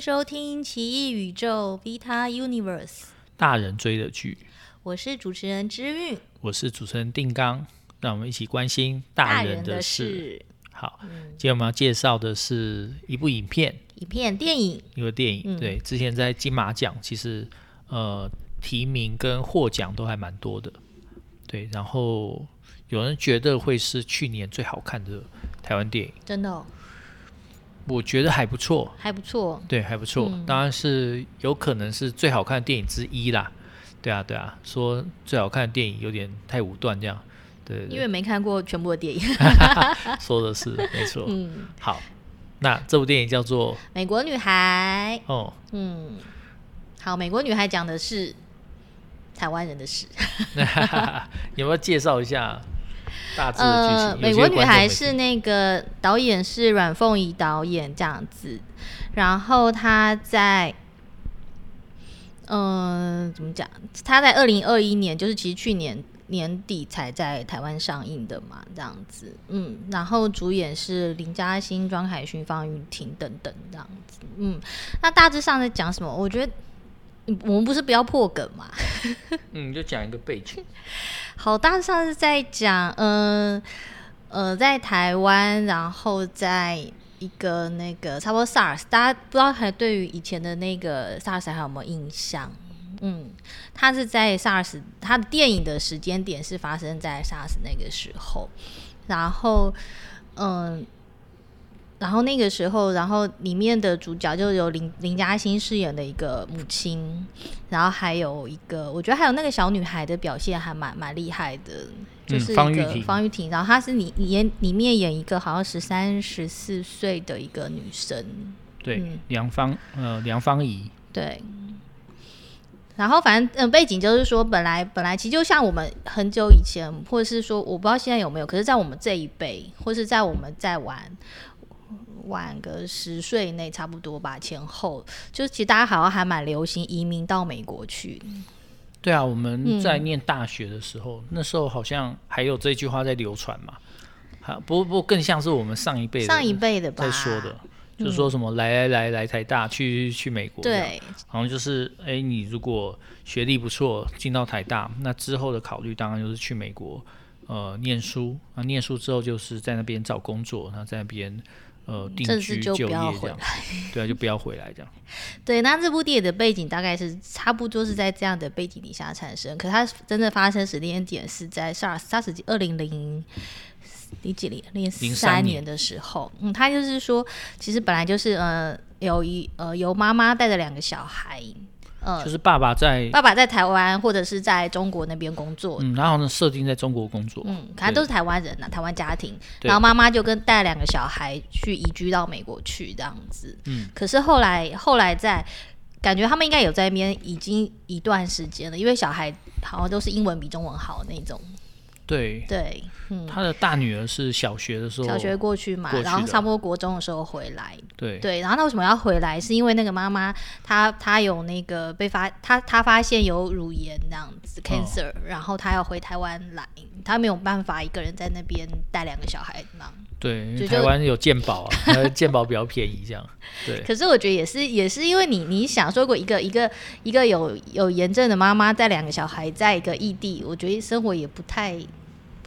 迎收听《奇异宇宙 Vita Universe》，大人追的剧。我是主持人之韵，我是主持人定刚，让我们一起关心大人的事。的事好，今天我们要介绍的是一部影片，影片电影，一个电影。嗯、对，之前在金马奖，其实呃提名跟获奖都还蛮多的。对，然后有人觉得会是去年最好看的台湾电影，真的、哦。我觉得还不错，还不错，对，还不错。嗯、当然是有可能是最好看的电影之一啦。对啊，对啊，说最好看的电影有点太武断这样。对，对，对，因为没看过全部的电影。说的是没错。嗯，好，那这部电影叫做《美国女孩》。哦，嗯，好，《美国女孩》讲的是台湾人的事。有没有介绍一下？呃，美国女孩是那个导演是阮凤仪导演这样子，然后她在，嗯、呃，怎么讲？他在二零二一年，就是其实去年年底才在台湾上映的嘛，这样子，嗯，然后主演是林嘉欣、庄凯勋、方育婷等等这样子，嗯，那大致上在讲什么？我觉得。我们不是不要破梗嘛？嗯，就讲一个背景。好，大致上次在讲，嗯呃，呃，在台湾，然后在一个那个差不多 SARS，大家不知道还对于以前的那个 SARS 还有没有印象？嗯，他是在 SARS，他的电影的时间点是发生在 SARS 那个时候，然后，嗯。然后那个时候，然后里面的主角就有林林嘉欣饰演的一个母亲，然后还有一个，我觉得还有那个小女孩的表现还蛮蛮厉害的，就是一个方玉婷，方育婷，然后她是里演里面演一个好像十三十四岁的一个女生，对，嗯、梁芳呃梁芳怡，对，然后反正嗯背景就是说，本来本来其实就像我们很久以前，或者是说我不知道现在有没有，可是在我们这一辈，或是在我们在玩。晚个十岁以内差不多吧，前后就是其实大家好像还蛮流行移民到美国去。对啊，我们在念大学的时候，嗯、那时候好像还有这句话在流传嘛。好，不过不过更像是我们上一辈上一辈的在说的，就是说什么来来来来台大去去美国，对，好像就是哎，你如果学历不错进到台大，那之后的考虑当然就是去美国呃念书啊，念书之后就是在那边找工作，然后在那边。呃，定居就不要回来，对啊，就不要回来这样。对，那这部电影的背景大概是差不多是在这样的背景底下产生，可它真的发生时间点是在 SARS SARS 二零零零几年零三年的时候。嗯，他就是说，其实本来就是呃，有一呃，由妈妈带着两个小孩。嗯，就是爸爸在爸爸在台湾或者是在中国那边工作，嗯，然后呢，设定在中国工作，嗯，可能都是台湾人呐，台湾家庭，然后妈妈就跟带两个小孩去移居到美国去这样子，嗯，可是后来后来在感觉他们应该有在那边已经一段时间了，因为小孩好像都是英文比中文好那种。对对，嗯，他的大女儿是小学的时候，小学过去嘛，然后差不多国中的时候回来，对对，然后他为什么要回来？是因为那个妈妈，她她有那个被发，她她发现有乳炎那样子 cancer，哦，然后她要回台湾来，她没有办法一个人在那边带两个小孩嘛。对，因为台湾有健保啊，健保比较便宜这样。对，可是我觉得也是也是因为你你想说过一个一个一个有有炎症的妈妈带两个小孩在一个异地，我觉得生活也不太。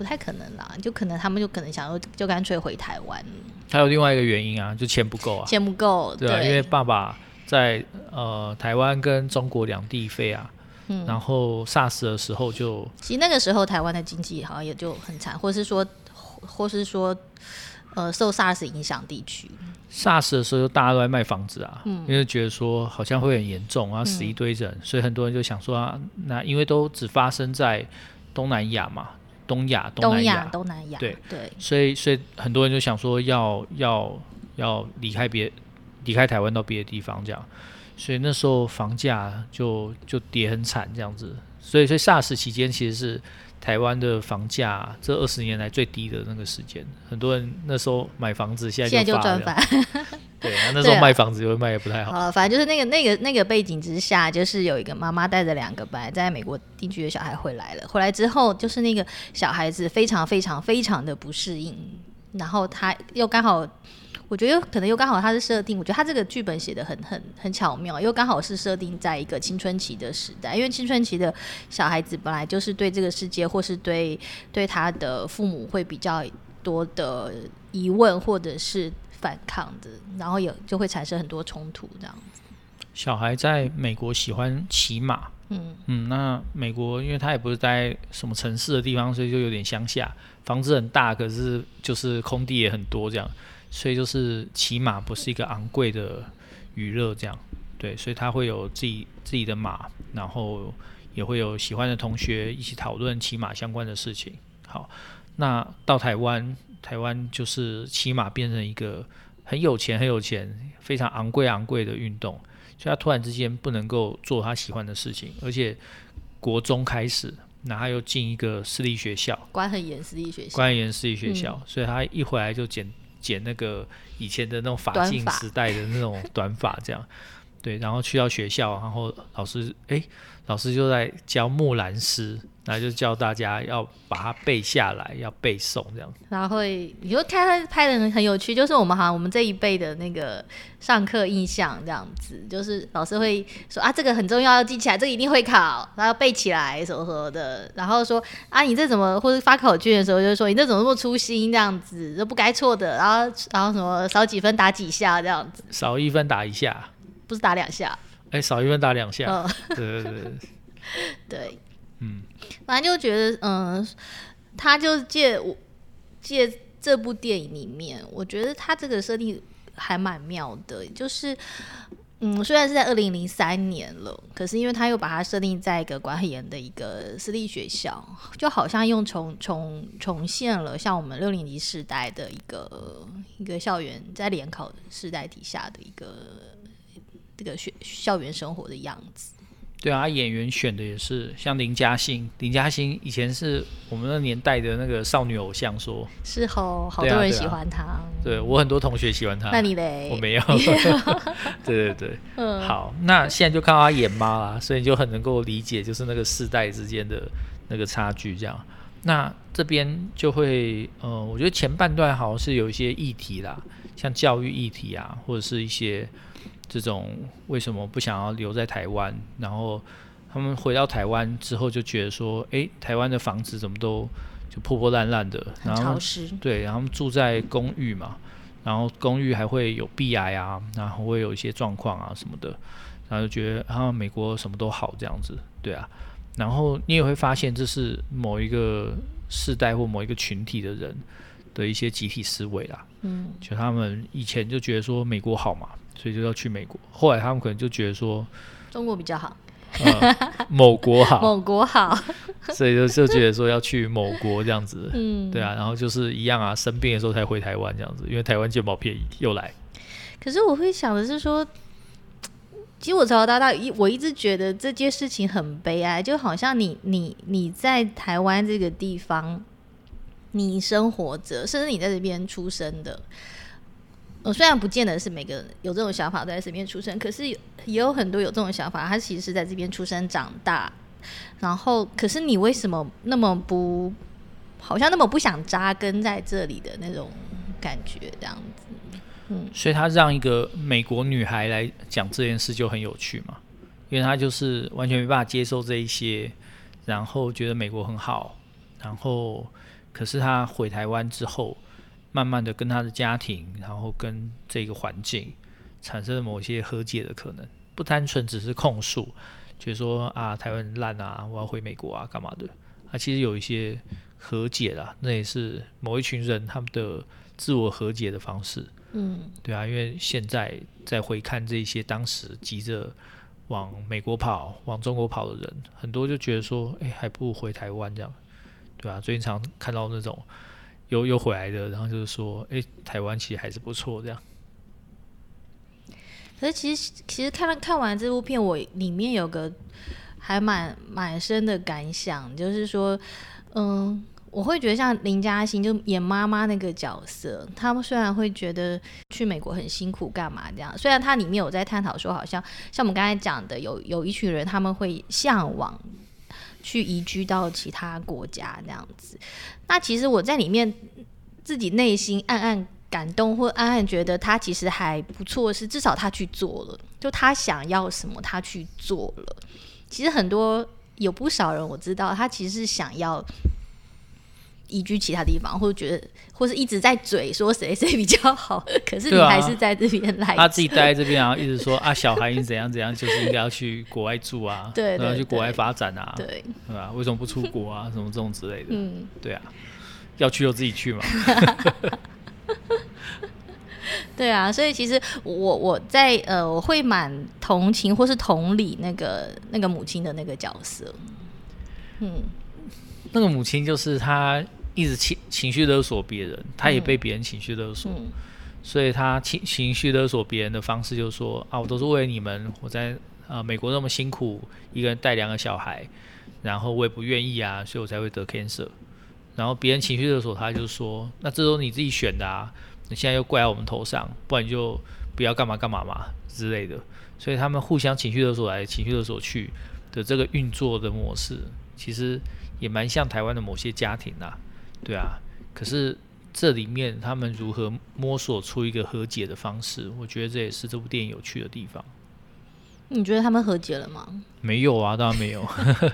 不太可能啦，就可能他们就可能想说，就干脆回台湾。还有另外一个原因啊，就钱不够啊。钱不够，对啊，对，因为爸爸在呃台湾跟中国两地飞啊，嗯，然后 SARS 的时候就，其实那个时候台湾的经济好像也就很惨，或是说，或是说，呃，受 SARS 影响地区。SARS 的时候，大家都在卖房子啊，嗯，因为觉得说好像会很严重，然后死一堆人，嗯，所以很多人就想说啊，那因为都只发生在东南亚嘛。东亚、东南亚、东南亚，对。对，所以所以很多人就想说要要要离开别离开台湾到别的地方这样，所以那时候房价就就跌很惨这样子，所以所以 SARS 期间其实是。台湾的房价这二十年来最低的那个时间，很多人那时候买房子，现在就赚翻。对，那时候卖房子就会卖的不太好。好，反正就是那个那个那个背景之下，就是有一个妈妈带着两个本来在美国定居的小孩回来了，回来之后就是那个小孩子非常非常非常的不适应，然后他又刚好我觉得可能又刚好他是设定，我觉得他这个剧本写的很很很巧妙，又刚好是设定在一个青春期的时代，因为青春期的小孩子本来就是对这个世界或是对对他的父母会比较多的疑问或者是反抗的，然后有就会产生很多冲突这样子。小孩在美国喜欢骑马，嗯嗯，那美国因为他也不是在什么城市的地方，所以就有点乡下，房子很大，可是就是空地也很多这样，所以就是骑马不是一个昂贵的娱乐这样，对，所以他会有自己自己的马，然后也会有喜欢的同学一起讨论骑马相关的事情。好，那到台湾，台湾就是骑马变成一个很有钱很有钱、非常昂贵昂贵的运动。所以他突然之间不能够做他喜欢的事情，而且国中开始，然后又进一个私立学校，管很严私立学校，管很严私立学校，嗯、所以他一回来就剪剪那个以前的那种法镜时代的那种短发，这样，对，然后去到学校，然后老师哎、欸，老师就在教木兰诗。然后就教大家要把它背下来，要背诵这样。然后会，你就看他拍的很有趣，就是我们好像我们这一辈的那个上课印象这样子，就是老师会说啊，这个很重要，要记起来，这个一定会考，然后背起来什么什么的。然后说啊，你这怎么，或者发考卷的时候就说你这怎么那么粗心这样子，都不该错的。然后然后什么少几分打几下这样子，少一分打一下，不是打两下，哎，少一分打两下，哦、对对对，对。嗯，反正就觉得，嗯、他就借我借这部电影里面，我觉得他这个设定还蛮妙的。就是，嗯，虽然是在二零零三年了，可是因为他又把它设定在一个管很严的一个私立学校，就好像用重重重现了像我们六年级时代的一个一个校园在联考时代底下的一个这个学校园生活的样子。对啊，演员选的也是像林嘉欣，林嘉欣以前是我们那年代的那个少女偶像说，说是好好多人喜欢她。对，我很多同学喜欢她。那你嘞？我没有。对对对，嗯。好，那现在就看到她演妈啦，所以你就很能够理解，就是那个世代之间的那个差距这样。那这边就会，呃，我觉得前半段好像是有一些议题啦，像教育议题啊，或者是一些。这种为什么不想要留在台湾？然后他们回到台湾之后就觉得说，诶，台湾的房子怎么都就破破烂烂的，然后。对，然后住在公寓嘛，然后公寓还会有壁癌啊，然后会有一些状况啊什么的，然后就觉得啊，美国什么都好这样子，对啊。然后你也会发现，这是某一个世代或某一个群体的人的一些集体思维啦。嗯，就他们以前就觉得说美国好嘛。所以就要去美国，后来他们可能就觉得说中国比较好，呃、某国好，某国好，所以就就觉得说要去某国这样子，嗯，对啊，然后就是一样啊，生病的时候才回台湾这样子，因为台湾健保便宜又来。可是我会想的是说，其实我从小到大一我一直觉得这件事情很悲哀，就好像你你你在台湾这个地方你生活着，甚至你在这边出生的。我虽然不见得是每个人有这种想法在这边出生，可是也有很多有这种想法，他其实是在这边出生长大，然后可是你为什么那么不，好像那么不想扎根在这里的那种感觉这样子？嗯，所以他让一个美国女孩来讲这件事就很有趣嘛，因为他就是完全没办法接受这一些，然后觉得美国很好，然后可是他回台湾之后。慢慢的跟他的家庭，然后跟这个环境产生了某些和解的可能，不单纯只是控诉，就是说啊台湾很烂啊，我要回美国啊干嘛的，啊其实有一些和解啦，那也是某一群人他们的自我和解的方式。嗯，对啊，因为现在再回看这些当时急着往美国跑、往中国跑的人，很多就觉得说，哎，还不如回台湾这样，对啊，最近常看到那种。又又回来的，然后就是说，哎，台湾其实还是不错，这样。可是其实其实看了看完这部片，我里面有个还蛮蛮深的感想，就是说，嗯，我会觉得像林嘉欣就演妈妈那个角色，他们虽然会觉得去美国很辛苦，干嘛这样？虽然他里面有在探讨说，好像像我们刚才讲的，有有一群人他们会向往。去移居到其他国家这样子，那其实我在里面自己内心暗暗感动，或暗暗觉得他其实还不错是，至少他去做了，就他想要什么，他去做了。其实很多有不少人我知道，他其实是想要。移居其他地方，或者觉得，或是一直在嘴说谁谁比较好，可是你还是在这边来、啊。他自己待在这边，然后一直说 啊，小孩怎样怎样，就是应该要去国外住啊，对，然后去国外发展啊，对，对，对吧？为什么不出国啊？什么这种之类的，嗯，对啊，要去就自己去嘛。对啊，所以其实我我在呃，我会蛮同情或是同理那个那个母亲的那个角色，嗯。那个母亲就是她一直情情绪勒索别人，他也被别人情绪勒索，嗯嗯、所以他情情绪勒索别人的方式就是说啊，我都是为了你们，我在呃美国那么辛苦，一个人带两个小孩，然后我也不愿意啊，所以我才会得 cancer。然后别人情绪勒索他，就是说，那这都是你自己选的啊，你现在又怪在我们头上，不然你就不要干嘛干嘛嘛之类的。所以他们互相情绪勒索来，情绪勒索去的这个运作的模式，其实。也蛮像台湾的某些家庭呐、啊，对啊，可是这里面他们如何摸索出一个和解的方式，我觉得这也是这部电影有趣的地方。你觉得他们和解了吗？没有啊，当然没有，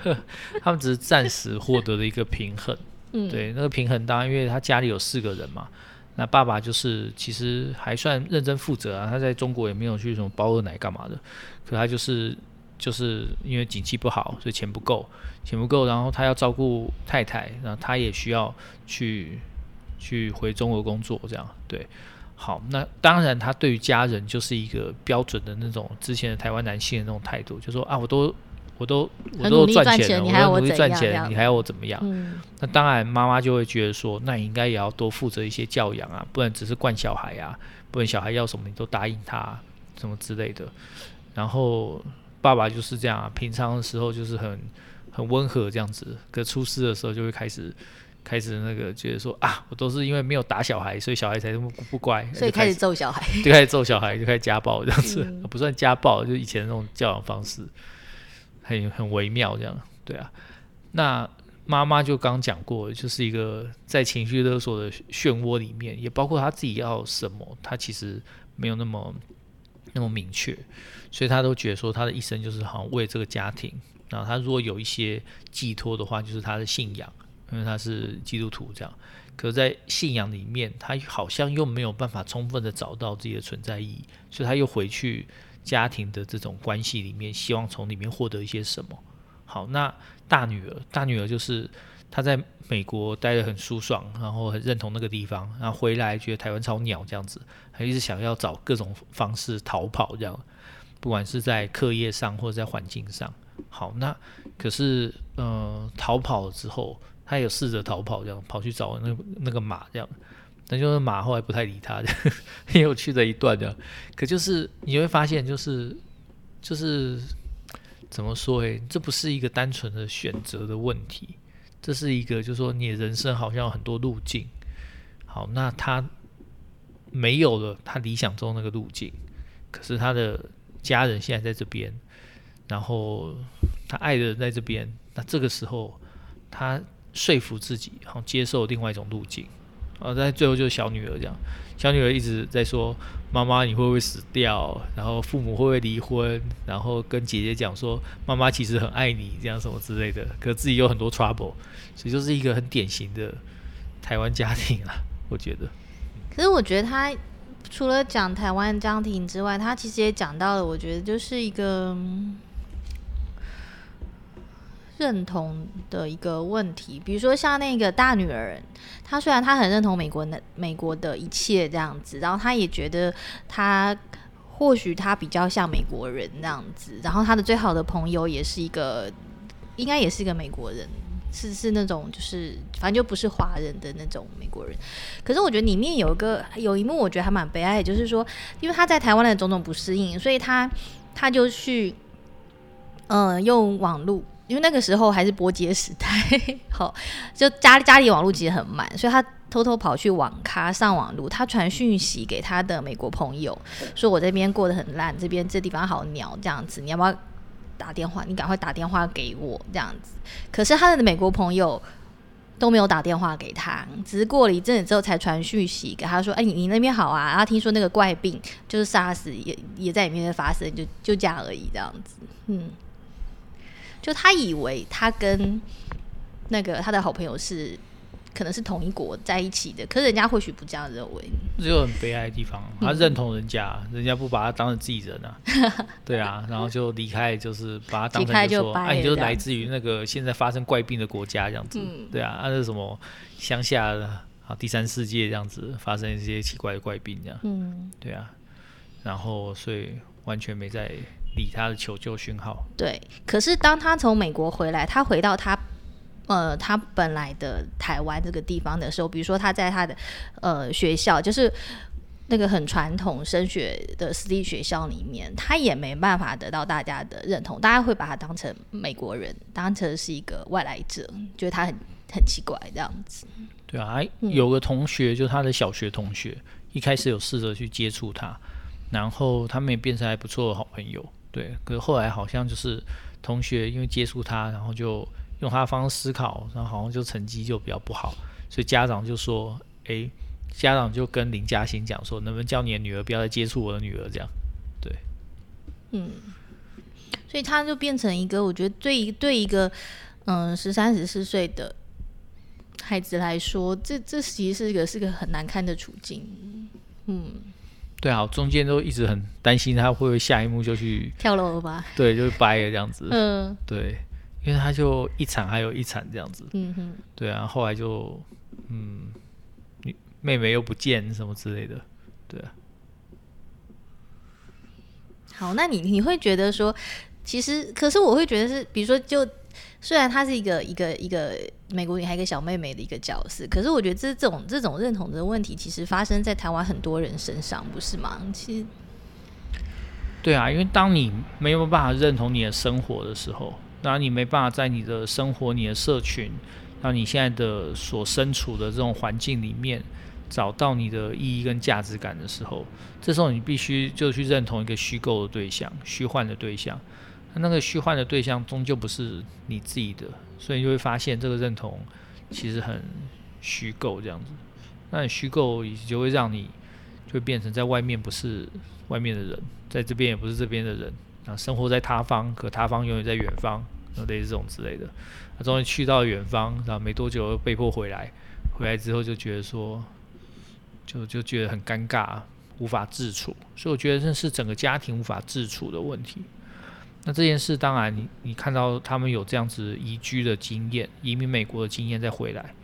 他们只是暂时获得了一个平衡。嗯，对，那个平衡当然因为他家里有四个人嘛，那爸爸就是其实还算认真负责啊，他在中国也没有去什么包二奶干嘛的，可他就是。就是因为景气不好，所以钱不够，钱不够，然后他要照顾太太，然后他也需要去去回中国工作，这样对。好，那当然他对于家人就是一个标准的那种之前的台湾男性的那种态度，就说啊，我都我都我都赚钱了，我都努力赚钱，你还要我怎么样？嗯，那当然妈妈就会觉得说，那你应该也要多负责一些教养啊，不然只是惯小孩啊，不然小孩要什么你都答应他，什么之类的，然后。爸爸就是这样啊，平常的时候就是很很温和这样子，可出事的时候就会开始开始那个觉得说啊，我都是因为没有打小孩，所以小孩才这么不乖，所以开始揍小孩，就开始揍小孩，就开始家暴这样子，嗯、不算家暴，就以前那种教养方式，很很微妙这样，对啊。那妈妈就刚讲过，就是一个在情绪勒索的漩涡里面，也包括他自己要什么，他其实没有那么那么明确。所以他都觉得说，他的一生就是好像为这个家庭。然后他如果有一些寄托的话，就是他的信仰，因为他是基督徒这样。可在信仰里面，他好像又没有办法充分的找到自己的存在意义，所以他又回去家庭的这种关系里面，希望从里面获得一些什么。好，那大女儿，大女儿就是他在美国待得很舒爽，然后很认同那个地方，然后回来觉得台湾超鸟这样子，还一直想要找各种方式逃跑这样。不管是在课业上或者在环境上，好，那可是呃逃跑之后，他有试着逃跑，这样跑去找那那个马这样，但就是马后来不太理他，很有趣的一段的。可就是你会发现，就是就是怎么说？诶，这不是一个单纯的选择的问题，这是一个就是说你的人生好像有很多路径。好，那他没有了他理想中那个路径，可是他的。家人现在在这边，然后他爱的人在这边，那这个时候他说服自己，然后接受另外一种路径，啊，在最后就是小女儿这样，小女儿一直在说：“妈妈，你会不会死掉？然后父母会不会离婚？然后跟姐姐讲说，妈妈其实很爱你，这样什么之类的。可自己有很多 trouble，所以就是一个很典型的台湾家庭啊，我觉得。可是我觉得他。除了讲台湾家庭之外，他其实也讲到了，我觉得就是一个认同的一个问题。比如说像那个大女儿，她虽然她很认同美国的美国的一切这样子，然后她也觉得她或许她比较像美国人这样子，然后她的最好的朋友也是一个，应该也是一个美国人。是是那种就是反正就不是华人的那种美国人，可是我觉得里面有一个有一幕我觉得还蛮悲哀，就是说因为他在台湾的种种不适应，所以他他就去嗯、用网络，因为那个时候还是拨接时代，好就家家里网络其实很慢，所以他偷偷跑去网咖上网路，他传讯息给他的美国朋友，说我这边过得很烂，这边这地方好鸟这样子，你要不要？打电话，你赶快打电话给我这样子。可是他的美国朋友都没有打电话给他，只是过了一阵子之后才传讯息给他说：“哎，你你那边好啊？”然后听说那个怪病就是 SARS 也也在里面发生，就就这样而已，这样子。嗯，就他以为他跟那个他的好朋友是。可能是同一国在一起的，可是人家或许不这样认为。这就很悲哀的地方，他认同人家，嗯、人家不把他当成自己人啊，对啊，然后就离开，就是把他当成就说，哎、啊，你就来自于那个现在发生怪病的国家这样子，嗯、对啊，那、啊、是什么乡下的啊第三世界这样子发生一些奇怪的怪病这样，嗯，对啊，然后所以完全没在理他的求救讯号。对，可是当他从美国回来，他回到他。呃，他本来的台湾这个地方的时候，比如说他在他的呃学校，就是那个很传统升学的私立学校里面，他也没办法得到大家的认同，大家会把他当成美国人，当成是一个外来者，觉得他很很奇怪这样子。对啊，有个同学，就是他的小学同学，一开始有试着去接触他，然后他们也变成还不错的好朋友。对，可是后来好像就是同学因为接触他，然后就。用他的方式思考，然后好像就成绩就比较不好，所以家长就说：“诶，家长就跟林嘉欣讲说，能不能叫你的女儿不要再接触我的女儿？”这样，对，嗯，所以他就变成一个，我觉得对一对一个嗯十三十四岁的孩子来说，这这其实是一个是个很难堪的处境。嗯，对啊，中间都一直很担心他会不会下一幕就去跳楼了吧？对，就是掰了这样子。嗯，对。因为他就一场还有一场这样子，嗯哼，对啊，后来就嗯，你妹妹又不见什么之类的，对啊。好，那你你会觉得说，其实可是我会觉得是，比如说就虽然她是一个一个一个美国女孩，一个小妹妹的一个角色，可是我觉得这这种这种认同的问题，其实发生在台湾很多人身上，不是吗？其实，对啊，因为当你没有办法认同你的生活的时候。那你没办法在你的生活、你的社群，那你现在的所身处的这种环境里面，找到你的意义跟价值感的时候，这时候你必须就去认同一个虚构的对象、虚幻的对象。那个虚幻的对象终究不是你自己的，所以你就会发现这个认同其实很虚构这样子。那你虚构也就会让你就变成在外面不是外面的人，在这边也不是这边的人。啊，生活在他方，可他方永远在远方，类似这种之类的。他终于去到远方，然后没多久又被迫回来。回来之后就觉得说，就就觉得很尴尬，无法自处。所以我觉得这是整个家庭无法自处的问题。那这件事当然你，你看到他们有这样子移居的经验，移民美国的经验再回来，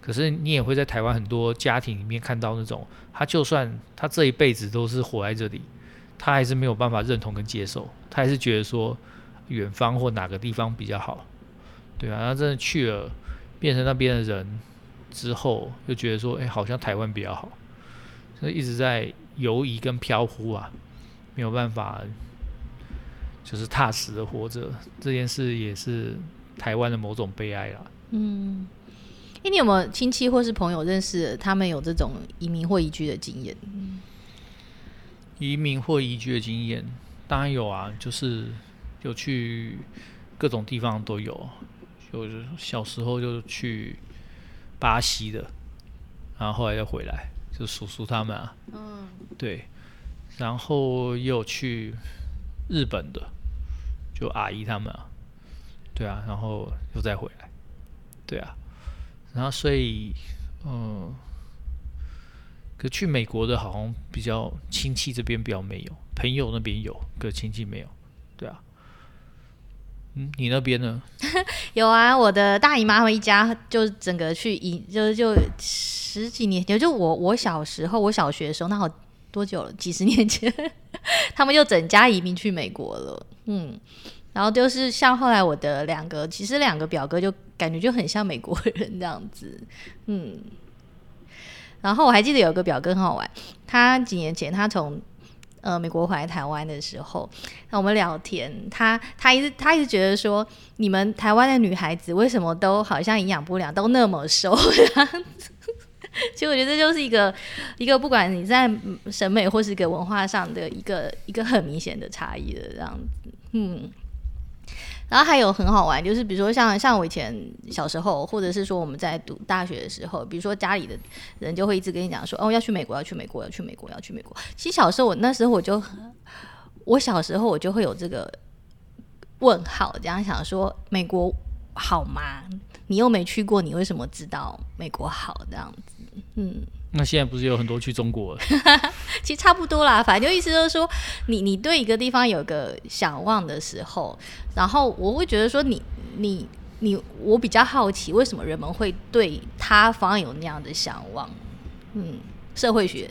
可是你也会在台湾很多家庭里面看到那种，他就算他这一辈子都是活在这里。他还是没有办法认同跟接受，他还是觉得说远方或哪个地方比较好，对啊，他真的去了，变成那边的人之后，又觉得说，哎，好像台湾比较好，所以一直在游移跟飘忽啊，没有办法，就是踏实的活着。这件事也是台湾的某种悲哀啦。嗯，哎，你有没有亲戚或是朋友认识他们有这种移民或移居的经验？移民或移居的经验当然有啊，就是有去各种地方都有，就小时候就去巴西的，然后后来又回来，就叔叔他们啊，嗯，对，然后又去日本的，就阿姨他们啊，对啊，然后又再回来，对啊，然后所以嗯。可去美国的好像比较亲戚这边比较没有，朋友那边有，可亲戚没有，对啊。嗯，你那边呢？有啊，我的大姨妈他们一家就整个去移，就就十几年，也就我我小时候，我小学的时候，那好多久了？几十年前，他们就整家移民去美国了。嗯，然后就是像后来我的两个，其实两个表哥就感觉就很像美国人这样子。嗯。然后我还记得有个表哥很好玩，他几年前他从呃美国回来台湾的时候，那我们聊天，他他一直他一直觉得说，你们台湾的女孩子为什么都好像营养不良，都那么瘦？其实我觉得这就是一个一个不管你在审美或是一个文化上的一个一个很明显的差异的这样子，嗯。然后还有很好玩，就是比如说像像我以前小时候，或者是说我们在读大学的时候，比如说家里的人就会一直跟你讲说，哦，要去美国，要去美国，要去美国，要去美国。其实小时候我那时候我就，我小时候我就会有这个问号，这样想说，美国好吗？你又没去过，你为什么知道美国好这样子？嗯。那现在不是有很多去中国了？其实差不多啦，反正就意思就是说，你你对一个地方有个想望的时候，然后我会觉得说你，你你你，我比较好奇，为什么人们会对他方有那样的想望？嗯，社会学，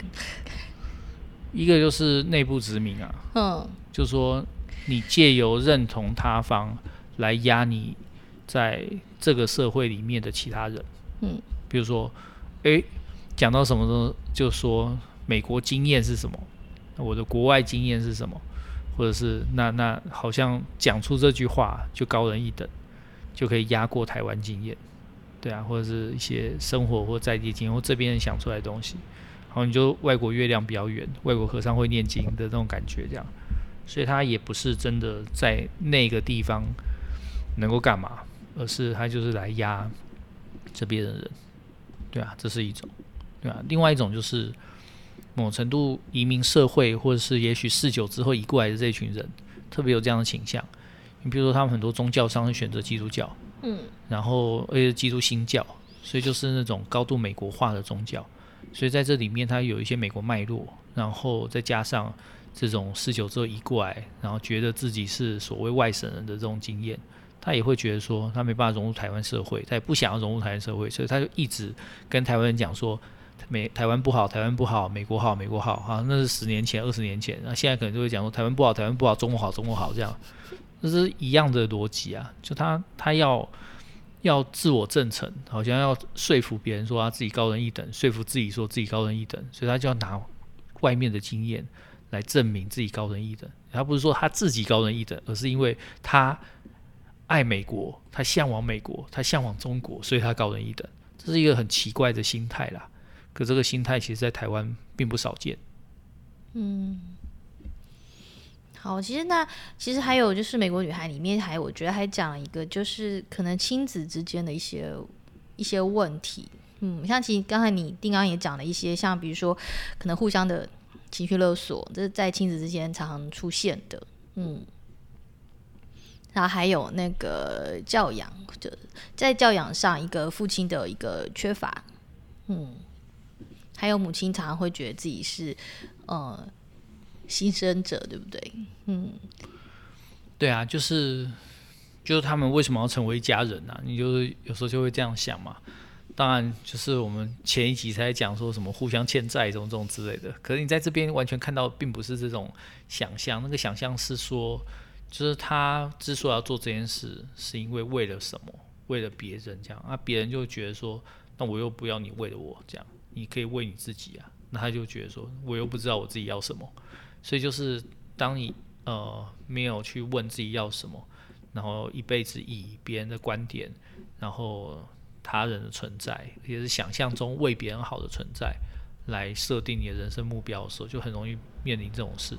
一个就是内部殖民啊，嗯，就是说你借由认同他方来压你在这个社会里面的其他人，嗯，比如说，诶。讲到什么都就说美国经验是什么，我的国外经验是什么，或者是那那好像讲出这句话就高人一等，就可以压过台湾经验，对啊，或者是一些生活或在地经验或这边人想出来的东西，然后你就外国月亮比较圆，外国和尚会念经的那种感觉，这样，所以他也不是真的在那个地方能够干嘛，而是他就是来压这边的人，对啊，这是一种。对啊，另外一种就是某程度移民社会，或者是也许四九之后移过来的这群人，特别有这样的倾向。你比如说，他们很多宗教上会选择基督教，嗯，然后而且基督新教，所以就是那种高度美国化的宗教。所以在这里面，它有一些美国脉络，然后再加上这种四九之后移过来，然后觉得自己是所谓外省人的这种经验，他也会觉得说他没办法融入台湾社会，他也不想要融入台湾社会，所以他就一直跟台湾人讲说。美台湾不好，台湾不好，美国好，美国好，哈，那是十年前、二十年前，那现在可能就会讲说台湾不好，台湾不好，中国好，中国好，这样，这是一样的逻辑啊。就他他要要自我证成，好像要说服别人说他自己高人一等，说服自己说自己高人一等，所以他就要拿外面的经验来证明自己高人一等。他不是说他自己高人一等，而是因为他爱美国，他向往美国，他向往中国，所以他高人一等。这是一个很奇怪的心态啦。可这个心态，其实，在台湾并不少见。嗯，好，其实那其实还有就是《美国女孩》里面还我觉得还讲了一个，就是可能亲子之间的一些一些问题。嗯，像其实刚才你丁刚也讲了一些，像比如说可能互相的情绪勒索，这是在亲子之间常常出现的。嗯，然后还有那个教养，就在教养上一个父亲的一个缺乏。嗯。还有母亲常常会觉得自己是呃牺牲者，对不对？嗯，对啊，就是就是他们为什么要成为一家人呢、你就是有时候就会这样想嘛。当然，就是我们前一集才讲说什么互相欠债这种这种之类的。可是你在这边完全看到，并不是这种想象。那个想象是说，就是他之所以要做这件事，是因为为了什么？为了别人这样啊？别人就觉得说，那我又不要你为了我这样。你可以为你自己啊，那他就觉得说，我又不知道我自己要什么，所以就是当你呃没有去问自己要什么，然后一辈子以别人的观点，然后他人的存在，也是想象中为别人好的存在，来设定你的人生目标的时候，就很容易面临这种事。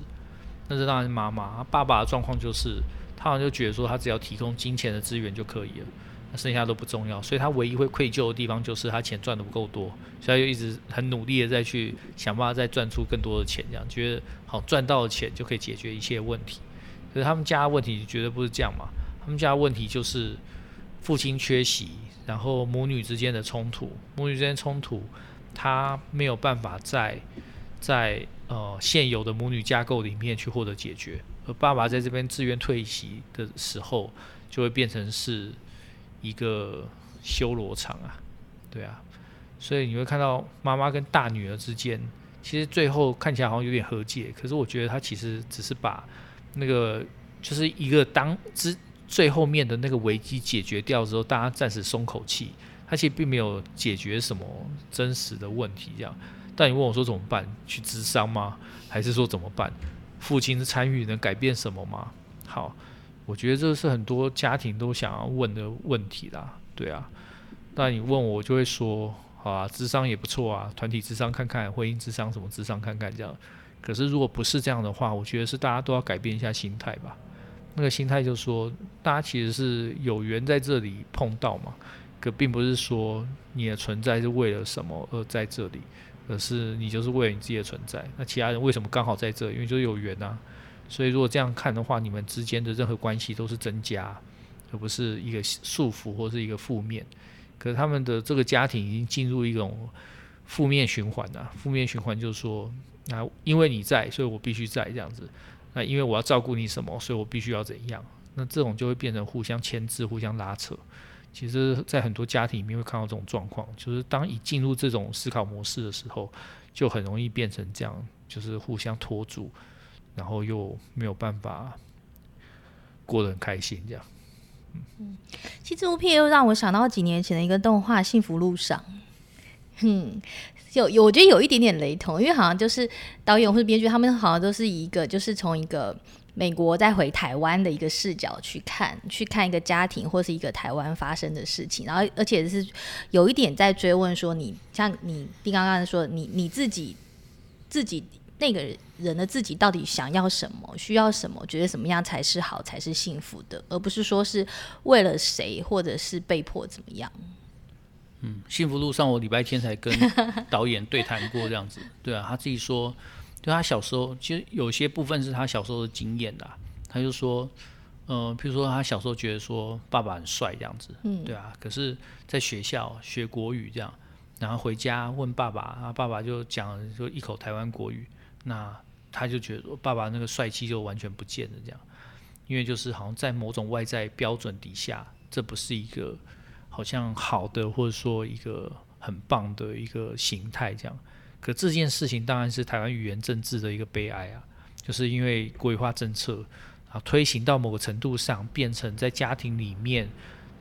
那这当然是妈妈，爸爸的状况就是，他好像就觉得说，他只要提供金钱的资源就可以了。那剩下都不重要，所以他唯一会愧疚的地方就是他钱赚得不够多，所以他就一直很努力的再去想办法再赚出更多的钱，这样觉得好赚到的钱就可以解决一切问题。可是他们家的问题绝对不是这样嘛，他们家的问题就是父亲缺席，然后母女之间的冲突，母女之间冲突，他没有办法在在呃现有的母女架构里面去获得解决，而爸爸在这边自愿退席的时候，就会变成是。一个修罗场啊，对啊，所以你会看到妈妈跟大女儿之间，其实最后看起来好像有点和解，可是我觉得他其实只是把那个就是一个当之最后面的那个危机解决掉之后，大家暂时松口气，他其实并没有解决什么真实的问题，这样。但你问我说怎么办？去咨商吗？还是说怎么办？父亲的参与能改变什么吗？好。我觉得这是很多家庭都想要问的问题啦，对啊。但你问我，就会说，好啊，智商也不错啊，团体智商看看，婚姻智商什么智商看看这样。可是如果不是这样的话，我觉得是大家都要改变一下心态吧。那个心态就是说，大家其实是有缘在这里碰到嘛，可并不是说你的存在是为了什么而在这里，而是你就是为了你自己的存在。那其他人为什么刚好在这？因为就是有缘啊。所以如果这样看的话，你们之间的任何关系都是增加，而不是一个束缚或是一个负面。可是他们的这个家庭已经进入一种负面循环了。负面循环就是说，那因为你在，所以我必须在这样子。那因为我要照顾你什么，所以我必须要怎样？那这种就会变成互相牵制、互相拉扯。其实，在很多家庭里面会看到这种状况，就是当一进入这种思考模式的时候，就很容易变成这样，就是互相拖住，然后又没有办法过得很开心这样。嗯，其实这部片又让我想到几年前的一个动画《幸福路上》。嗯，有有，我觉得有一点点雷同，因为好像就是导演或是编剧，他们好像都是一个，就是从一个美国再回台湾的一个视角去看，去看一个家庭或是一个台湾发生的事情，然后而且是有一点在追问说你，像你你刚刚说你你自己自己那个人的自己到底想要什么，需要什么，觉得什么样才是好，才是幸福的，而不是说是为了谁或者是被迫怎么样。嗯，幸福路上，我礼拜天才跟导演对谈过这样子，对啊，他自己说，对他小时候，其实有些部分是他小时候的经验啦。他就说，嗯、呃，譬如说他小时候觉得说爸爸很帅这样子，嗯，对啊，可是在学校学国语这样，然后回家问爸爸，他爸爸就讲说一口台湾国语，那他就觉得爸爸那个帅气就完全不见了这样，因为就是好像在某种外在标准底下，这不是一个。好像好的，或者说一个很棒的一个形态这样，可这件事情当然是台湾语言政治的一个悲哀啊，就是因为国语化政策啊推行到某个程度上，变成在家庭里面，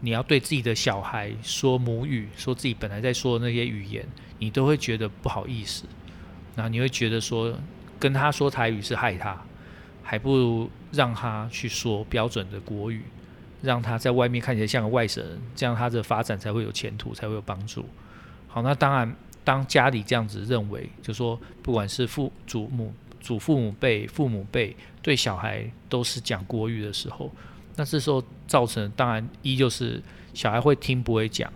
你要对自己的小孩说母语，说自己本来在说的那些语言，你都会觉得不好意思，然后你会觉得说跟他说台语是害他，还不如让他去说标准的国语。让他在外面看起来像个外省人，这样他的发展才会有前途，才会有帮助。好，那当然，当家里这样子认为，就说不管是父祖母、祖父母辈、父母辈对小孩都是讲国语的时候，那这时候造成当然一就是小孩会听不会讲，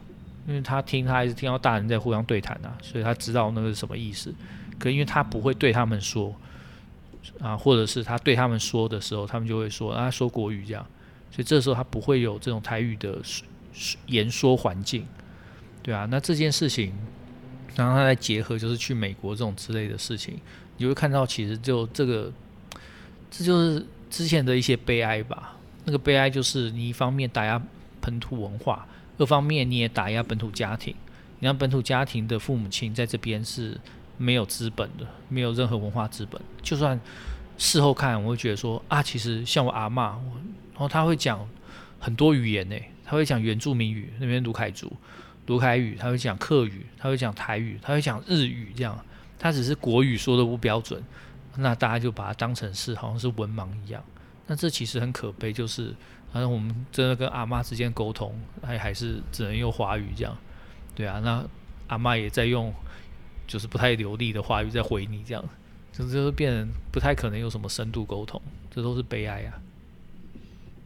因为他听他还是听到大人在互相对谈啊，所以他知道那个是什么意思。可因为他不会对他们说啊，或者是他对他们说的时候，他们就会说啊，说国语这样。所以这时候他不会有这种台语的言说环境，对啊，那这件事情，然后他再结合就是去美国这种之类的事情，你会看到其实就这个，这就是之前的一些悲哀吧。那个悲哀就是你一方面打压本土文化，二方面你也打压本土家庭。你让本土家庭的父母亲在这边是没有资本的，没有任何文化资本。就算事后看，我会觉得说啊，其实像我阿嬷。然后他会讲很多语言呢，他会讲原住民语，那边卢凯族、卢凯语，他会讲客语，他会讲台语，他会讲日语，这样，他只是国语说的不标准，那大家就把它当成是好像是文盲一样，那这其实很可悲，就是好像我们真的跟阿妈之间沟通，还还是只能用华语这样，对啊，那阿妈也在用就是不太流利的华语在回你这样，就就是变不太可能有什么深度沟通，这都是悲哀啊。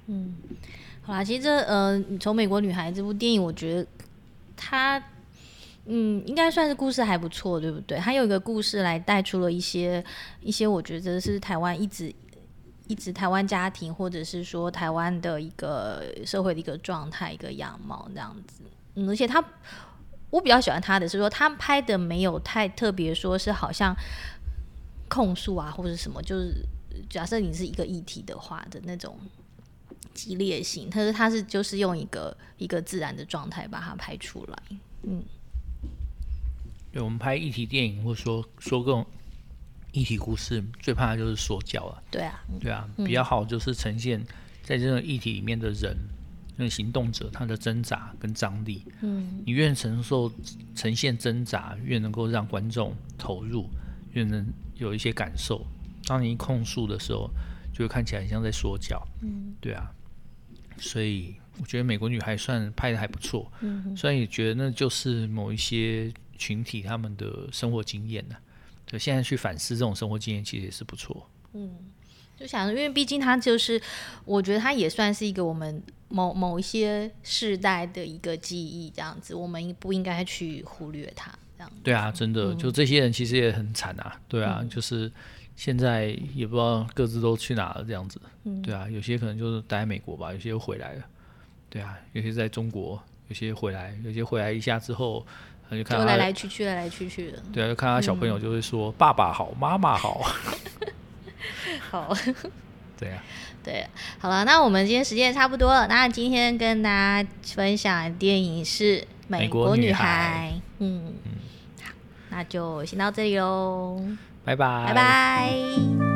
嗯，好啦，其实这呃，从《美国女孩》这部电影，我觉得他嗯，应该算是故事还不错，对不对？它有一个故事来带出了一些一些，我觉得是台湾一直一直台湾家庭，或者是说台湾的一个社会的一个状态、一个样貌这样子。嗯，而且他我比较喜欢他的是说，他拍的没有太特别，说是好像控诉啊，或者什么，就是假设你是一个议题的话的那种。激烈性，他是他是就是用一个一个自然的状态把它拍出来，嗯，对，我们拍议题电影或者说说各种议题故事，最怕的就是说教了，对啊，对啊，比较好就是呈现在这种议题里面的人，那个行动者他的挣扎跟张力，嗯，你越承受呈现挣扎，越能够让观众投入，越能有一些感受。当你控诉的时候，就会看起来很像在说教，嗯，对啊。所以我觉得美国女孩算拍的还不错，嗯，虽然也觉得那就是某一些群体他们的生活经验呢。就，现在去反思这种生活经验其实也是不错。嗯，就想，因为毕竟他就是，我觉得他也算是一个我们某某一些世代的一个记忆，这样子，我们不应该去忽略他。这样对啊，真的，嗯、就这些人其实也很惨啊。对啊，嗯、就是现在也不知道各自都去哪了，这样子。嗯、对啊，有些可能就是待在美国吧，有些又回来了。对啊，有些在中国，有些回来，有些回来一下之后，他就看他就来来去去，来来去去的。对啊，就看他小朋友就会说：“嗯、爸爸好，妈妈好。”好，对、啊，对，好了，那我们今天时间也差不多了。那今天跟大家分享的电影是《美国女孩》，嗯嗯，好，那就先到这里喽，拜拜。